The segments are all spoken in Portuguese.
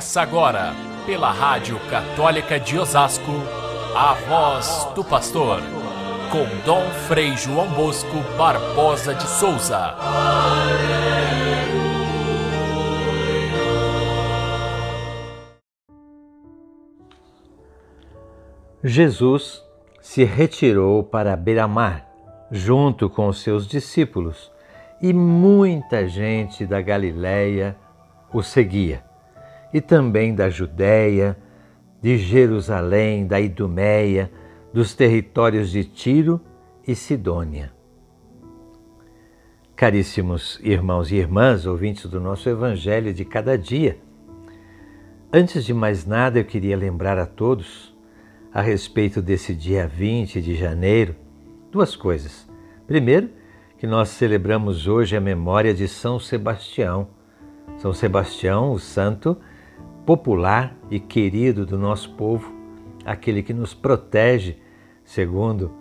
Começa agora, pela Rádio Católica de Osasco, a voz do pastor, com Dom Frei João Bosco Barbosa de Souza. Jesus se retirou para beira-mar, junto com os seus discípulos, e muita gente da Galiléia o seguia, e também da Judéia, de Jerusalém, da Idumeia, dos territórios de Tiro e Sidônia. Caríssimos irmãos e irmãs, ouvintes do nosso Evangelho de cada dia, antes de mais nada eu queria lembrar a todos, a respeito desse dia 20 de janeiro, duas coisas. Primeiro, que nós celebramos hoje a memória de São Sebastião são Sebastião, o santo popular e querido do nosso povo, aquele que nos protege, segundo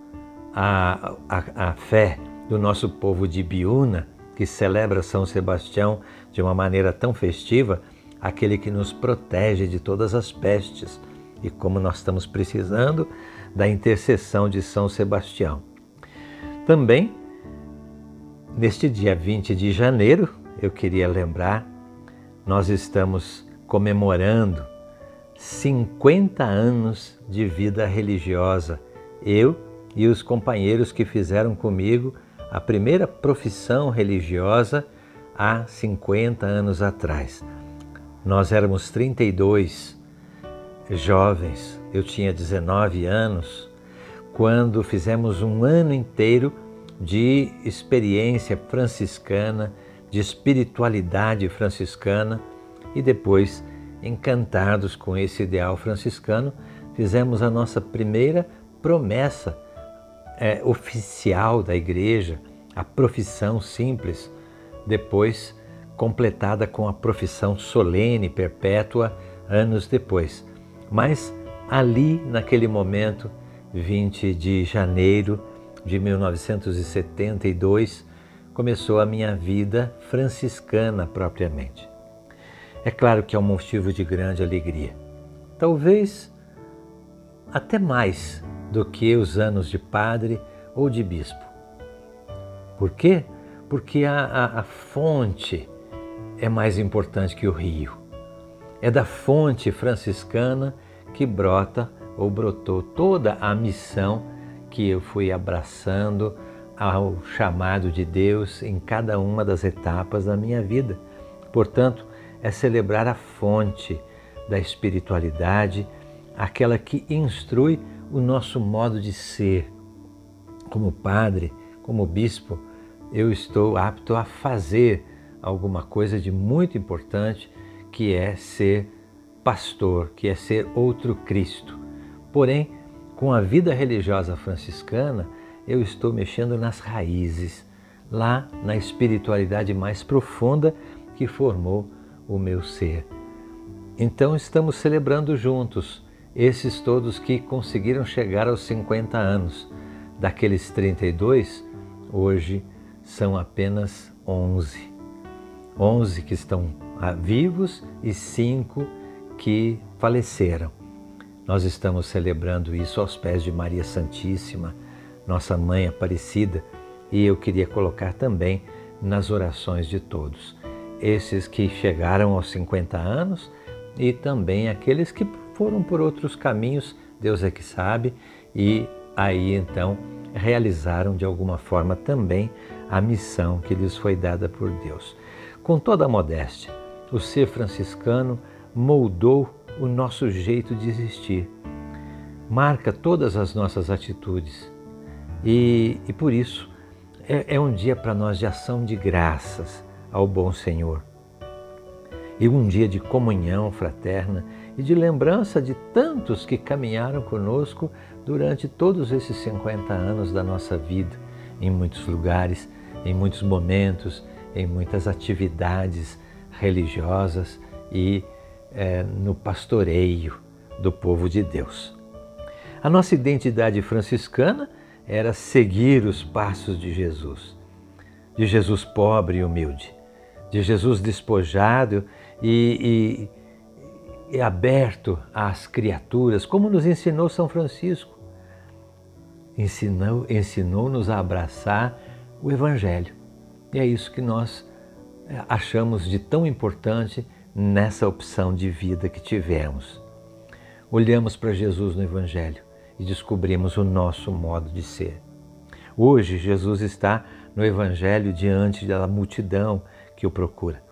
a, a, a fé do nosso povo de Biúna, que celebra São Sebastião de uma maneira tão festiva, aquele que nos protege de todas as pestes. E como nós estamos precisando da intercessão de São Sebastião. Também, neste dia 20 de janeiro, eu queria lembrar nós estamos comemorando 50 anos de vida religiosa. Eu e os companheiros que fizeram comigo a primeira profissão religiosa há 50 anos atrás. Nós éramos 32 jovens, eu tinha 19 anos, quando fizemos um ano inteiro de experiência franciscana de espiritualidade franciscana e depois, encantados com esse ideal franciscano, fizemos a nossa primeira promessa é, oficial da igreja, a profissão simples, depois completada com a profissão solene perpétua anos depois. Mas ali, naquele momento, 20 de janeiro de 1972, começou a minha vida franciscana propriamente. É claro que é um motivo de grande alegria. Talvez até mais do que os anos de padre ou de bispo. Por quê? Porque a, a, a fonte é mais importante que o rio. É da fonte franciscana que brota ou brotou toda a missão que eu fui abraçando ao chamado de Deus em cada uma das etapas da minha vida. Portanto, é celebrar a fonte da espiritualidade, aquela que instrui o nosso modo de ser. Como padre, como bispo, eu estou apto a fazer alguma coisa de muito importante, que é ser pastor, que é ser outro Cristo. Porém, com a vida religiosa franciscana, eu estou mexendo nas raízes, lá na espiritualidade mais profunda que formou o meu ser. Então estamos celebrando juntos esses todos que conseguiram chegar aos 50 anos. Daqueles 32, hoje são apenas 11. 11 que estão vivos e 5 que faleceram. Nós estamos celebrando isso aos pés de Maria Santíssima nossa Mãe Aparecida, e eu queria colocar também nas orações de todos. Esses que chegaram aos 50 anos e também aqueles que foram por outros caminhos, Deus é que sabe, e aí então realizaram de alguma forma também a missão que lhes foi dada por Deus. Com toda a modéstia, o ser franciscano moldou o nosso jeito de existir, marca todas as nossas atitudes e, e por isso é, é um dia para nós de ação de graças ao bom Senhor. E um dia de comunhão fraterna e de lembrança de tantos que caminharam conosco durante todos esses 50 anos da nossa vida, em muitos lugares, em muitos momentos, em muitas atividades religiosas e é, no pastoreio do povo de Deus. A nossa identidade franciscana era seguir os passos de Jesus, de Jesus pobre e humilde, de Jesus despojado e, é aberto às criaturas, como nos ensinou São Francisco. Ensinou, ensinou-nos a abraçar o Evangelho. E é isso que nós é, achamos de tão importante nessa opção de vida que tivemos. Olhamos para Jesus no Evangelho e descobrimos o nosso modo de ser. Hoje, Jesus está no Evangelho diante da multidão que o procura.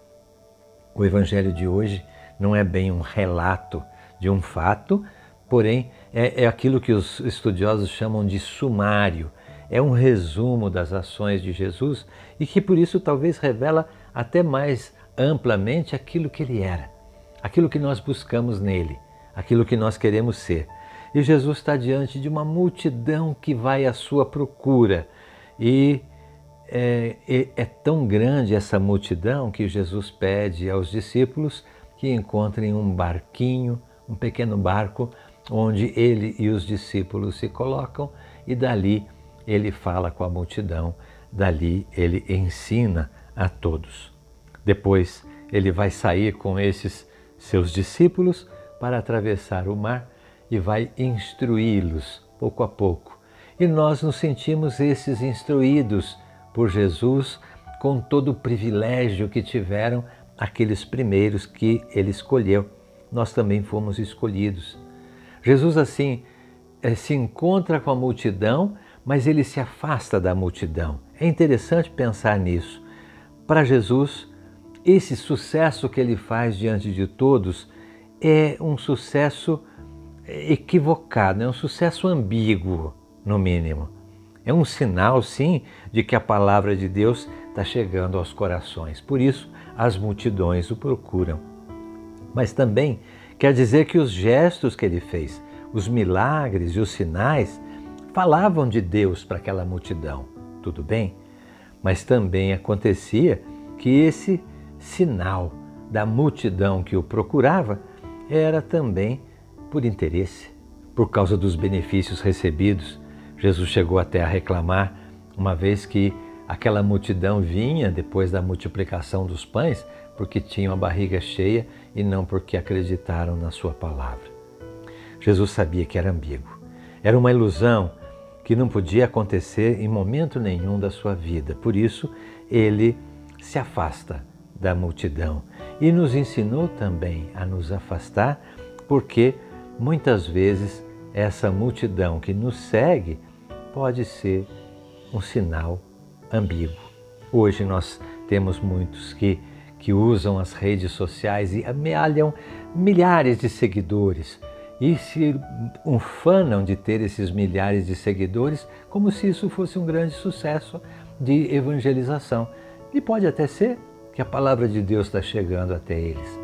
O Evangelho de hoje não é bem um relato de um fato, porém é, é aquilo que os estudiosos chamam de sumário. É um resumo das ações de Jesus e que por isso talvez revela até mais amplamente aquilo que ele era, aquilo que nós buscamos nele, aquilo que nós queremos ser. E Jesus está diante de uma multidão que vai à sua procura. E é, é, tão grande essa multidão que Jesus pede aos discípulos que encontrem um barquinho, um pequeno barco, onde ele e os discípulos se colocam e dali ele fala com a multidão, dali ele ensina a todos. Depois ele vai sair com esses seus discípulos para atravessar o mar e vai instruí-los pouco a pouco. E nós nos sentimos esses instruídos por Jesus com todo o privilégio que tiveram aqueles primeiros que ele escolheu. Nós também fomos escolhidos. Jesus, assim, eh, se encontra com a multidão, mas ele se afasta da multidão. É interessante pensar nisso. Para Jesus, esse sucesso que ele faz diante de todos é um sucesso equivocado, é um sucesso ambíguo, no mínimo. É um sinal, sim, de que a palavra de Deus está chegando aos corações. Por isso, as multidões o procuram. Mas também quer dizer que os gestos que ele fez, os milagres e os sinais, falavam de Deus para aquela multidão. Tudo bem? Mas também acontecia que esse sinal da multidão que o procurava era também por interesse, por causa dos benefícios recebidos. Jesus chegou até a reclamar, uma vez que Aquela multidão vinha depois da multiplicação dos pães porque tinham a barriga cheia e não porque acreditaram na sua palavra. Jesus sabia que era ambíguo. Era uma ilusão que não podia acontecer em momento nenhum da sua vida. Por isso, ele se afasta da multidão e nos ensinou também a nos afastar, porque muitas vezes essa multidão que nos segue pode ser um sinal ambíguo. Hoje nós temos muitos que, que usam as redes sociais e amealham milhares de seguidores e se ufanam de ter esses milhares de seguidores como se isso fosse um grande sucesso de evangelização. E pode até ser que a palavra de Deus está chegando até eles,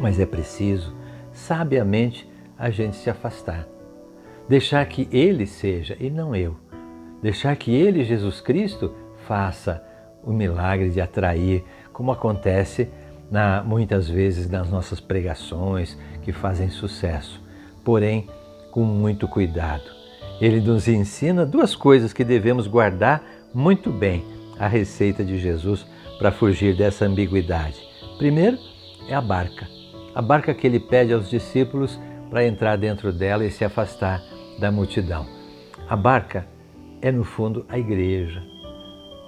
mas é preciso, sabiamente, a gente se afastar. Deixar que Ele seja e não eu deixar que Ele, Jesus Cristo, faça o milagre de atrair, como acontece na, muitas vezes nas nossas pregações que fazem sucesso, porém com muito cuidado. Ele nos ensina duas coisas que devemos guardar muito bem a receita de Jesus para fugir dessa ambiguidade. Primeiro é a barca, a barca que ele pede aos discípulos para entrar dentro dela e se afastar da multidão. A barca é, no fundo, a igreja.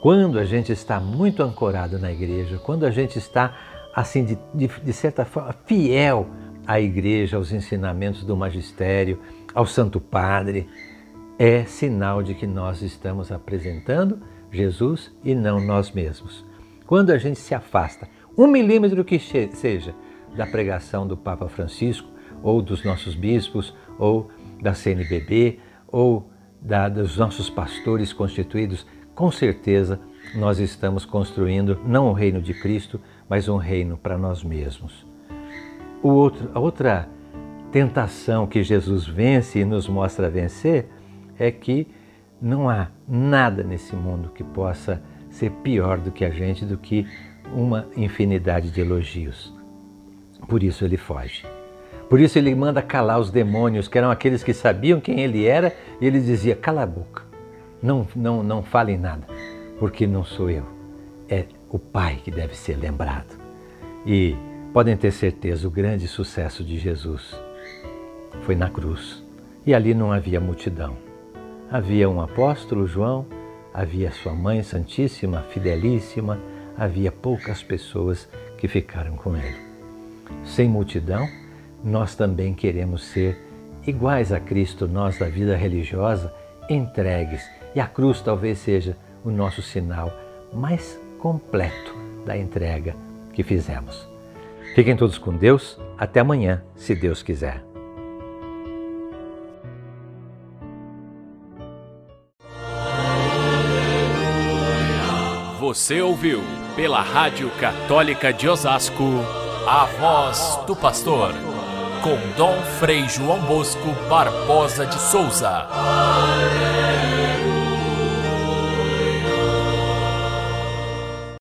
Quando a gente está muito ancorado na igreja, quando a gente está, assim, de, de, de certa forma, fiel à igreja, aos ensinamentos do magistério, ao Santo Padre, é sinal de que nós estamos apresentando Jesus e não nós mesmos. Quando a gente se afasta, um milímetro que seja, da pregação do Papa Francisco, ou dos nossos bispos, ou da CNBB, ou da, dos nossos pastores constituídos, com certeza nós estamos construindo não o reino de Cristo, mas um reino para nós mesmos. O outro, a outra tentação que Jesus vence e nos mostra vencer é que não há nada nesse mundo que possa ser pior do que a gente, do que uma infinidade de elogios. Por isso ele foge. Por isso ele manda calar os demônios, que eram aqueles que sabiam quem ele era, e ele dizia: cala a boca, não, não, não falem nada, porque não sou eu, é o Pai que deve ser lembrado. E Podem ter certeza, o grande sucesso de Jesus foi na cruz. E ali não havia multidão. Havia um apóstolo, João, havia sua mãe santíssima, fidelíssima, havia poucas pessoas que ficaram com ele. Sem multidão, nós também queremos ser iguais a Cristo, nós da vida religiosa, entregues. E a cruz talvez seja o nosso sinal mais completo da entrega que fizemos. Fiquem todos com Deus. Até amanhã, se Deus quiser. Você ouviu pela Rádio Católica de Osasco a voz do pastor com Dom Frei João Bosco Barbosa de Souza.